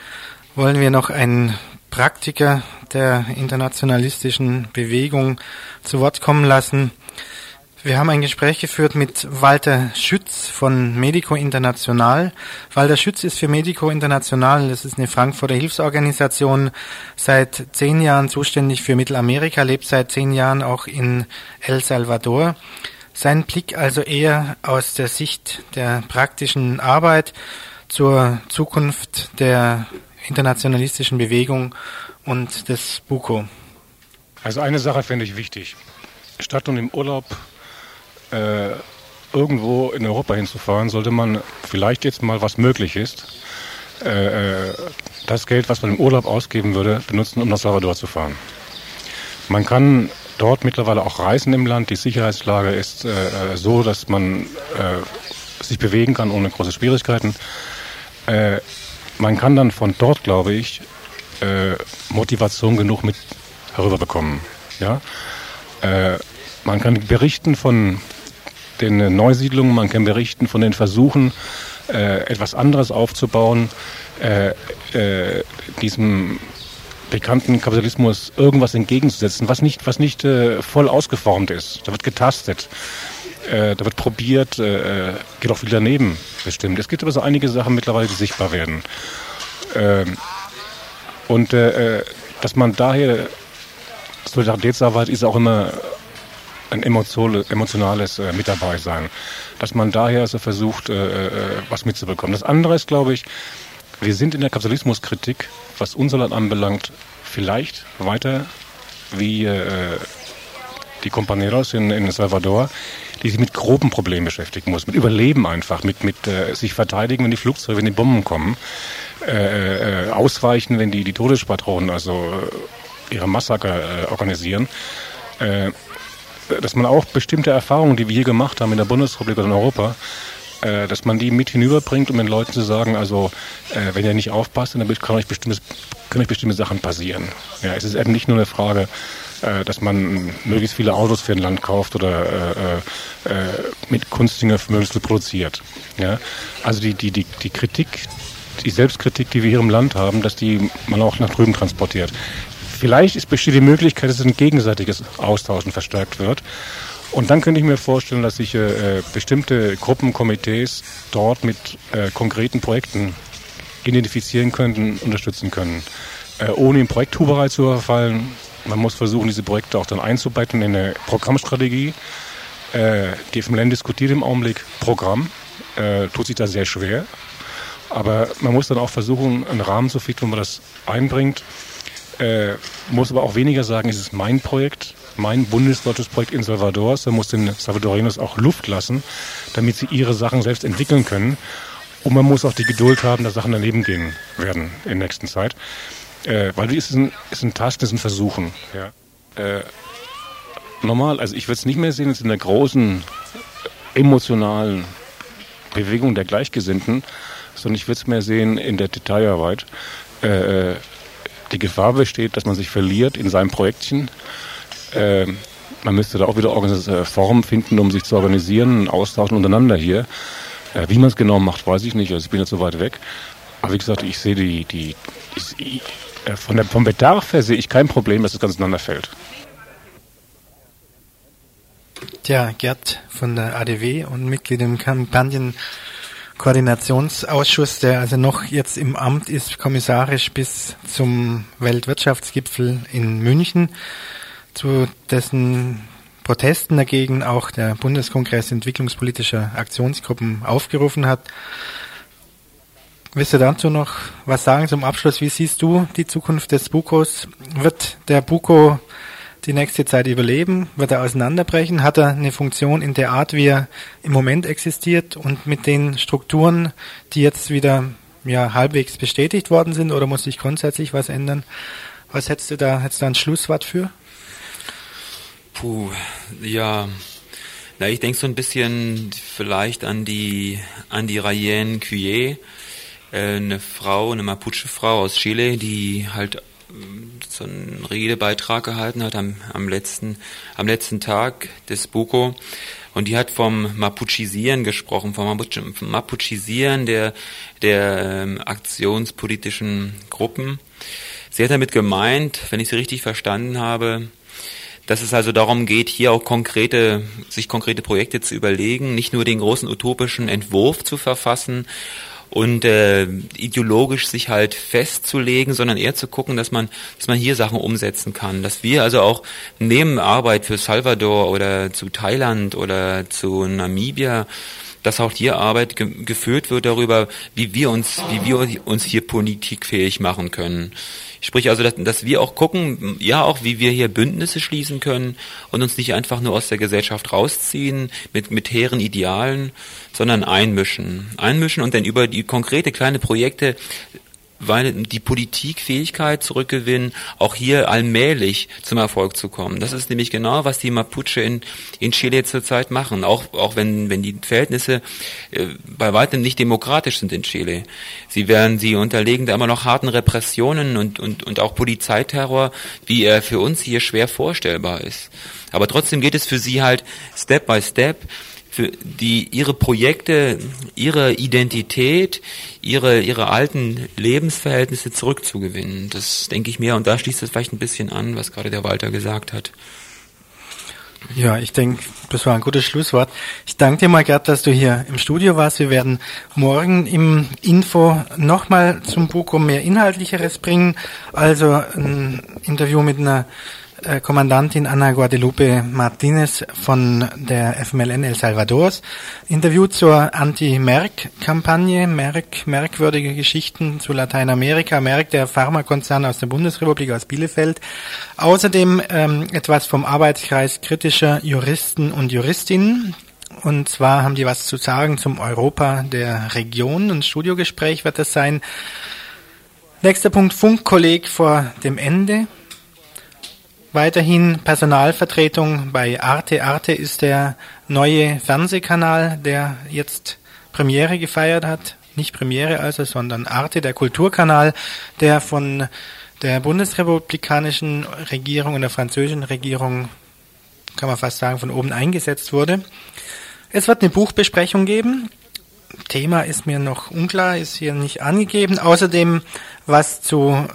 wollen wir noch einen Praktiker der internationalistischen Bewegung zu Wort kommen lassen. Wir haben ein Gespräch geführt mit Walter Schütz von Medico International. Walter Schütz ist für Medico International, das ist eine Frankfurter Hilfsorganisation, seit zehn Jahren zuständig für Mittelamerika, lebt seit zehn Jahren auch in El Salvador. Sein Blick also eher aus der Sicht der praktischen Arbeit zur Zukunft der internationalistischen Bewegung und des BUKO? Also eine Sache finde ich wichtig. Statt nun im Urlaub äh, irgendwo in Europa hinzufahren, sollte man vielleicht jetzt mal, was möglich ist, äh, äh, das Geld, was man im Urlaub ausgeben würde, benutzen, um nach Salvador zu fahren. Man kann dort mittlerweile auch reisen im Land. Die Sicherheitslage ist äh, äh so, dass man äh, sich bewegen kann ohne große Schwierigkeiten. Äh, man kann dann von dort, glaube ich, äh, Motivation genug mit herüberbekommen. Ja? Äh, man kann berichten von den Neusiedlungen, man kann berichten von den Versuchen, etwas anderes aufzubauen, diesem bekannten Kapitalismus irgendwas entgegenzusetzen, was nicht, was nicht äh, voll ausgeformt ist. Da wird getastet, äh, da wird probiert, äh, geht auch viel daneben bestimmt. Es gibt aber so einige Sachen mittlerweile, die sichtbar werden. Ähm, und äh, äh dass man daher Solidaritätsarbeit ist auch immer ein emotionales äh, mit dabei sein. Dass man daher also versucht, äh, äh, was mitzubekommen. Das andere ist, glaube ich, wir sind in der Kapitalismuskritik, was unser Land anbelangt, vielleicht weiter wie äh, die Companeros in, in Salvador, die sich mit groben Problemen beschäftigen muss, mit Überleben einfach, mit, mit äh, sich verteidigen, wenn die Flugzeuge, wenn die Bomben kommen, äh, äh, ausweichen, wenn die, die Todespatronen also äh, ihre Massaker äh, organisieren. Äh, dass man auch bestimmte Erfahrungen, die wir hier gemacht haben in der Bundesrepublik oder in Europa, äh, dass man die mit hinüberbringt, um den Leuten zu sagen, also äh, wenn ihr nicht aufpasst, dann kann euch, bestimmte, können euch bestimmte Sachen passieren. Ja, es ist eben nicht nur eine Frage, äh, dass man möglichst viele Autos für ein Land kauft oder äh, äh, mit Kunstdingen möglichst produziert. Ja? Also die, die, die, die Kritik, die Selbstkritik, die wir hier im Land haben, dass die man auch nach drüben transportiert. Vielleicht besteht die Möglichkeit, dass ein gegenseitiges Austauschen verstärkt wird. Und dann könnte ich mir vorstellen, dass sich äh, bestimmte Gruppen, Komitees dort mit äh, konkreten Projekten identifizieren könnten, unterstützen können. Äh, ohne in Projekthuberei zu verfallen. Man muss versuchen, diese Projekte auch dann einzubetten in eine Programmstrategie. Äh, die FMLN diskutiert im Augenblick Programm, äh, tut sich da sehr schwer. Aber man muss dann auch versuchen, einen Rahmen zu finden, wo man das einbringt äh, muss aber auch weniger sagen, es ist mein Projekt, mein bundesdeutsches Projekt in Salvador. Da muss den Salvadorinos auch Luft lassen, damit sie ihre Sachen selbst entwickeln können. Und man muss auch die Geduld haben, dass Sachen daneben gehen werden in der nächsten Zeit. Äh, weil es ist ein, ist ein Task, das ist ein Versuchen. Ja. Äh, normal, also ich würde es nicht mehr sehen, jetzt in der großen emotionalen Bewegung der Gleichgesinnten, sondern ich würde es mehr sehen in der Detailarbeit. Äh, äh die Gefahr besteht, dass man sich verliert in seinem Projektchen. Äh, man müsste da auch wieder äh, Formen finden, um sich zu organisieren, austauschen untereinander hier. Äh, wie man es genau macht, weiß ich nicht. Also ich bin jetzt so weit weg. Aber wie gesagt, ich sehe die, die, die äh, von der, vom Bedarf her sehe ich kein Problem, dass es ganz ineinander fällt. Tja, Gerd von der ADW und Mitglied im Kampagnen Koordinationsausschuss, der also noch jetzt im Amt ist, kommissarisch bis zum Weltwirtschaftsgipfel in München, zu dessen Protesten dagegen auch der Bundeskongress entwicklungspolitischer Aktionsgruppen aufgerufen hat. Willst du dazu noch was sagen zum Abschluss? Wie siehst du die Zukunft des Bukos? Wird der Buko die nächste Zeit überleben? Wird er auseinanderbrechen? Hat er eine Funktion in der Art, wie er im Moment existiert und mit den Strukturen, die jetzt wieder ja, halbwegs bestätigt worden sind oder muss sich grundsätzlich was ändern? Was hättest du da, hättest du da ein Schlusswort für? Puh, ja. Na, ich denke so ein bisschen vielleicht an die, an die Rayenne Cuyer, äh, eine Frau, eine Mapuche-Frau aus Chile, die halt so einen Redebeitrag gehalten hat am, am letzten am letzten Tag des Buko und die hat vom Mapuchisieren gesprochen, vom Mapuchisieren der der ähm, aktionspolitischen Gruppen. Sie hat damit gemeint, wenn ich sie richtig verstanden habe, dass es also darum geht, hier auch konkrete, sich konkrete Projekte zu überlegen, nicht nur den großen utopischen Entwurf zu verfassen und äh, ideologisch sich halt festzulegen, sondern eher zu gucken, dass man, dass man hier Sachen umsetzen kann. Dass wir also auch neben Arbeit für Salvador oder zu Thailand oder zu Namibia dass auch hier Arbeit ge geführt wird darüber, wie wir uns, wie wir uns hier politikfähig machen können. Sprich also, dass, dass wir auch gucken, ja auch, wie wir hier Bündnisse schließen können und uns nicht einfach nur aus der Gesellschaft rausziehen mit, mit hehren Idealen, sondern einmischen. Einmischen und dann über die konkrete kleine Projekte die Politikfähigkeit zurückgewinnen, auch hier allmählich zum Erfolg zu kommen. Das ist nämlich genau, was die Mapuche in, in Chile zurzeit machen, auch, auch wenn, wenn die Verhältnisse äh, bei weitem nicht demokratisch sind in Chile. Sie werden, sie unterlegen da immer noch harten Repressionen und, und, und auch Polizeiterror, wie er für uns hier schwer vorstellbar ist. Aber trotzdem geht es für sie halt Step by Step für die ihre Projekte, ihre Identität, ihre ihre alten Lebensverhältnisse zurückzugewinnen. Das denke ich mir und da schließt es vielleicht ein bisschen an, was gerade der Walter gesagt hat. Ja, ich denke, das war ein gutes Schlusswort. Ich danke dir mal, Gerd, dass du hier im Studio warst. Wir werden morgen im Info nochmal zum Buko mehr Inhaltlicheres bringen. Also ein Interview mit einer Kommandantin Ana Guadalupe Martinez von der FMLN El Salvadors. Interview zur Anti-Merck-Kampagne, Merck, merkwürdige Geschichten zu Lateinamerika, Merck, der Pharmakonzern aus der Bundesrepublik, aus Bielefeld. Außerdem ähm, etwas vom Arbeitskreis kritischer Juristen und Juristinnen. Und zwar haben die was zu sagen zum Europa der Region. Ein Studiogespräch wird das sein. Nächster Punkt, Funkkolleg vor dem Ende. Weiterhin Personalvertretung bei Arte. Arte ist der neue Fernsehkanal, der jetzt Premiere gefeiert hat. Nicht Premiere also, sondern Arte, der Kulturkanal, der von der bundesrepublikanischen Regierung und der französischen Regierung, kann man fast sagen, von oben eingesetzt wurde. Es wird eine Buchbesprechung geben. Thema ist mir noch unklar, ist hier nicht angegeben. Außerdem was zu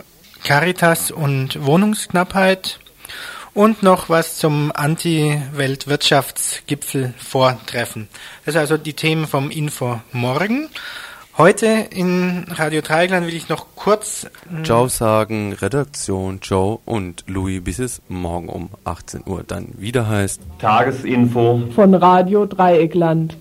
Caritas und Wohnungsknappheit und noch was zum Anti-Weltwirtschaftsgipfel vortreffen. Das sind also die Themen vom Info morgen. Heute in Radio Dreigland will ich noch kurz Ciao sagen, Redaktion Joe und Louis, bis es morgen um 18 Uhr dann wieder heißt Tagesinfo von Radio Dreieckland.